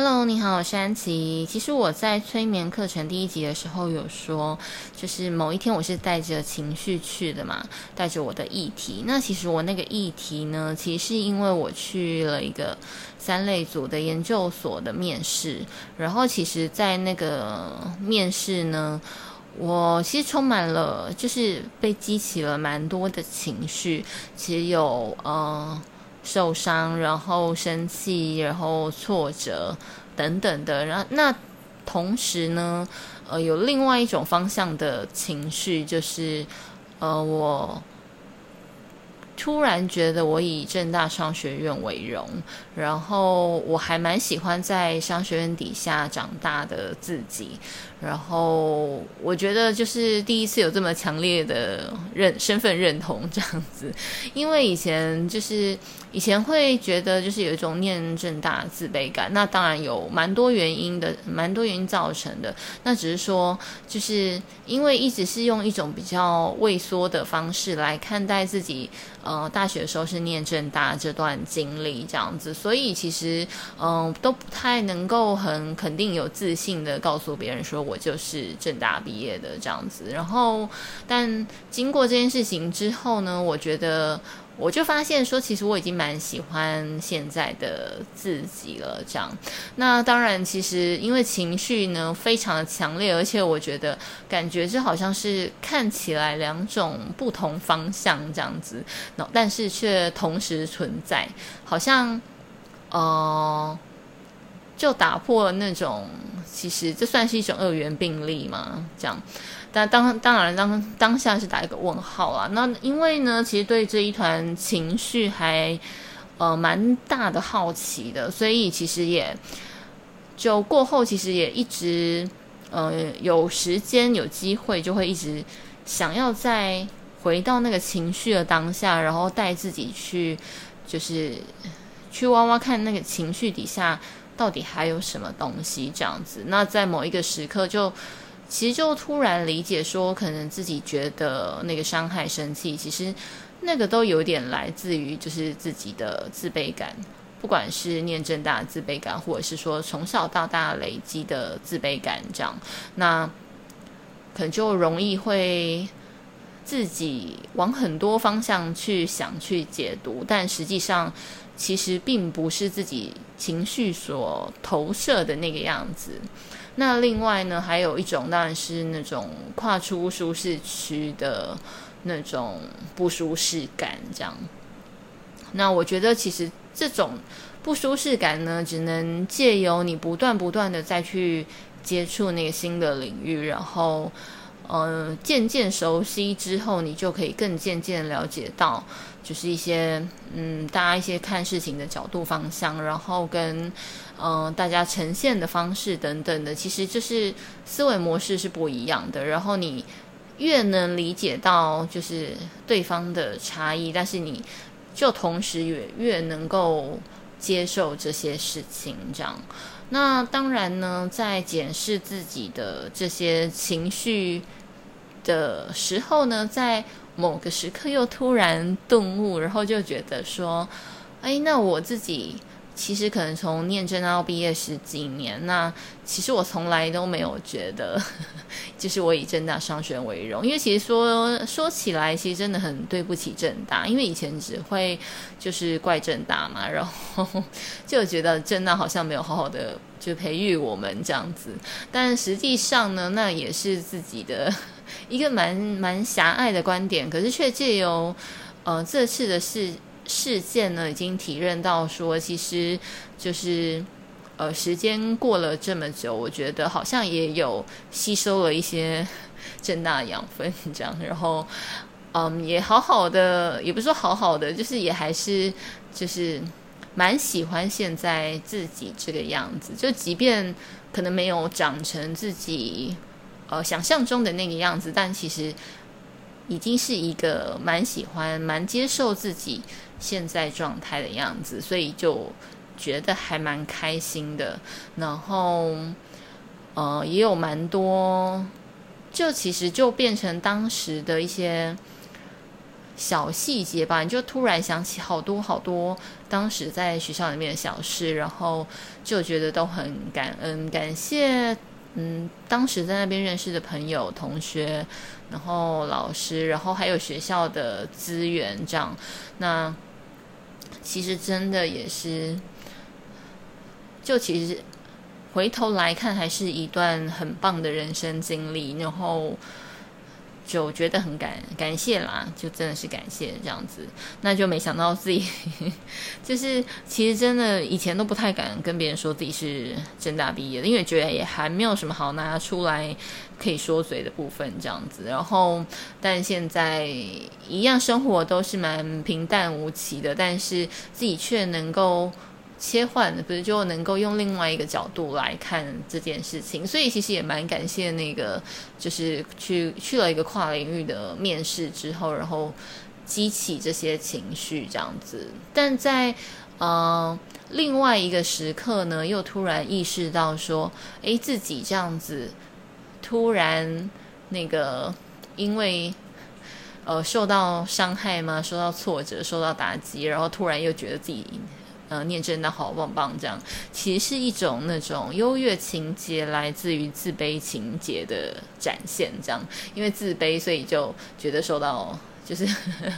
Hello，你好，我是安琪。其实我在催眠课程第一集的时候有说，就是某一天我是带着情绪去的嘛，带着我的议题。那其实我那个议题呢，其实是因为我去了一个三类组的研究所的面试，然后其实，在那个面试呢，我其实充满了，就是被激起了蛮多的情绪，其实有呃。受伤，然后生气，然后挫折等等的，然后那同时呢，呃，有另外一种方向的情绪，就是呃，我突然觉得我以正大商学院为荣，然后我还蛮喜欢在商学院底下长大的自己。然后我觉得就是第一次有这么强烈的认身份认同这样子，因为以前就是以前会觉得就是有一种念正大自卑感，那当然有蛮多原因的，蛮多原因造成的。那只是说就是因为一直是用一种比较畏缩的方式来看待自己，呃，大学的时候是念正大这段经历这样子，所以其实嗯、都不太能够很肯定有自信的告诉别人说。我就是正大毕业的这样子，然后，但经过这件事情之后呢，我觉得我就发现说，其实我已经蛮喜欢现在的自己了。这样，那当然，其实因为情绪呢非常的强烈，而且我觉得感觉这好像是看起来两种不同方向这样子，但是却同时存在，好像，呃。就打破了那种，其实这算是一种二元并立嘛？这样，但当当然当当下是打一个问号啊。那因为呢，其实对这一团情绪还呃蛮大的好奇的，所以其实也就过后其实也一直呃有时间有机会就会一直想要再回到那个情绪的当下，然后带自己去就是去挖挖看那个情绪底下。到底还有什么东西这样子？那在某一个时刻就，就其实就突然理解说，可能自己觉得那个伤害、生气，其实那个都有点来自于就是自己的自卑感，不管是念正大自卑感，或者是说从小到大累积的自卑感，这样，那可能就容易会自己往很多方向去想、去解读，但实际上。其实并不是自己情绪所投射的那个样子。那另外呢，还有一种当然是那种跨出舒适区的那种不舒适感，这样。那我觉得其实这种不舒适感呢，只能借由你不断不断的再去接触那个新的领域，然后。呃，渐渐熟悉之后，你就可以更渐渐了解到，就是一些嗯，大家一些看事情的角度方向，然后跟嗯、大家呈现的方式等等的，其实就是思维模式是不一样的。然后你越能理解到就是对方的差异，但是你就同时也越能够接受这些事情，这样。那当然呢，在检视自己的这些情绪的时候呢，在某个时刻又突然顿悟，然后就觉得说，哎，那我自己。其实可能从念正大毕业十几年，那其实我从来都没有觉得，就是我以正大商学为荣，因为其实说说起来，其实真的很对不起正大，因为以前只会就是怪正大嘛，然后就觉得正大好像没有好好的就培育我们这样子，但实际上呢，那也是自己的 一个蛮蛮狭隘的观点，可是却借由呃这次的事。事件呢，已经体认到说，其实就是，呃，时间过了这么久，我觉得好像也有吸收了一些正大养分，这样，然后，嗯，也好好的，也不是说好好的，就是也还是就是蛮喜欢现在自己这个样子，就即便可能没有长成自己呃想象中的那个样子，但其实。已经是一个蛮喜欢、蛮接受自己现在状态的样子，所以就觉得还蛮开心的。然后，呃，也有蛮多，就其实就变成当时的一些小细节吧，你就突然想起好多好多当时在学校里面的小事，然后就觉得都很感恩、感谢。嗯，当时在那边认识的朋友、同学，然后老师，然后还有学校的资源，这样，那其实真的也是，就其实回头来看，还是一段很棒的人生经历，然后。就觉得很感感谢啦，就真的是感谢这样子，那就没想到自己 就是其实真的以前都不太敢跟别人说自己是正大毕业的，因为觉得也还没有什么好拿出来可以说嘴的部分这样子。然后，但现在一样生活都是蛮平淡无奇的，但是自己却能够。切换不是就能够用另外一个角度来看这件事情，所以其实也蛮感谢那个，就是去去了一个跨领域的面试之后，然后激起这些情绪这样子。但在呃另外一个时刻呢，又突然意识到说，诶，自己这样子突然那个因为呃受到伤害吗？受到挫折，受到打击，然后突然又觉得自己。呃，念真的好棒棒，这样其实是一种那种优越情节，来自于自卑情节的展现。这样，因为自卑，所以就觉得受到，就是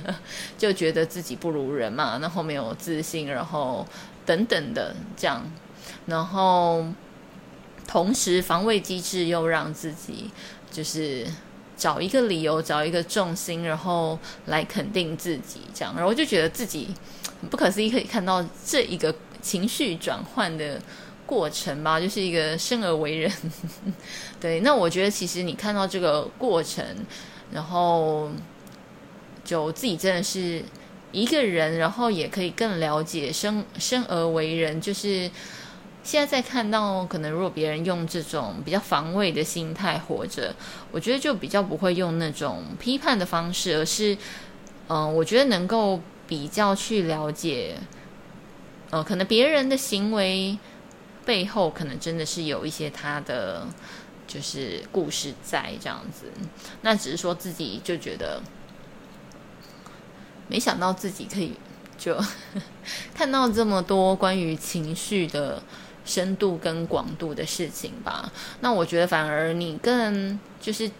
就觉得自己不如人嘛，然后没有自信，然后等等的这样，然后同时防卫机制又让自己就是找一个理由，找一个重心，然后来肯定自己，这样，然后就觉得自己。不可思议，可以看到这一个情绪转换的过程吧，就是一个生而为人。对，那我觉得其实你看到这个过程，然后就自己真的是一个人，然后也可以更了解生生而为人。就是现在在看到，可能如果别人用这种比较防卫的心态活着，我觉得就比较不会用那种批判的方式，而是嗯、我觉得能够。比较去了解，呃，可能别人的行为背后，可能真的是有一些他的就是故事在这样子。那只是说自己就觉得，没想到自己可以就 看到这么多关于情绪的深度跟广度的事情吧。那我觉得反而你更就是。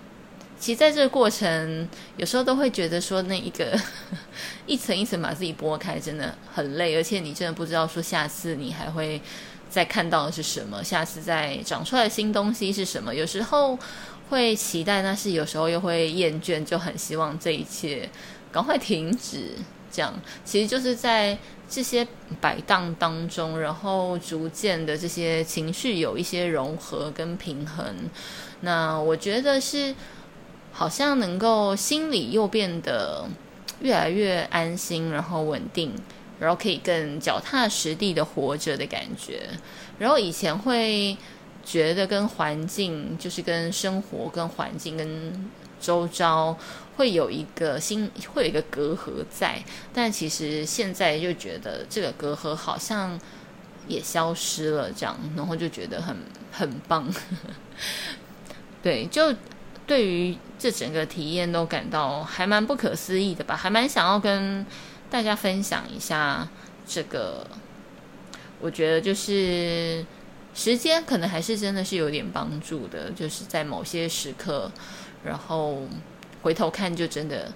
其实在这个过程，有时候都会觉得说，那一个 一层一层把自己剥开，真的很累，而且你真的不知道说下次你还会再看到的是什么，下次再长出来的新东西是什么。有时候会期待，但是有时候又会厌倦，就很希望这一切赶快停止。这样，其实就是在这些摆荡当中，然后逐渐的这些情绪有一些融合跟平衡。那我觉得是。好像能够心里又变得越来越安心，然后稳定，然后可以更脚踏实地的活着的感觉。然后以前会觉得跟环境，就是跟生活、跟环境、跟周遭会有一个心，会有一个隔阂在。但其实现在就觉得这个隔阂好像也消失了，这样，然后就觉得很很棒。对，就。对于这整个体验都感到还蛮不可思议的吧，还蛮想要跟大家分享一下这个。我觉得就是时间可能还是真的是有点帮助的，就是在某些时刻，然后回头看就真的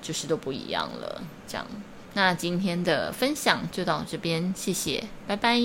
就是都不一样了。这样，那今天的分享就到这边，谢谢，拜拜。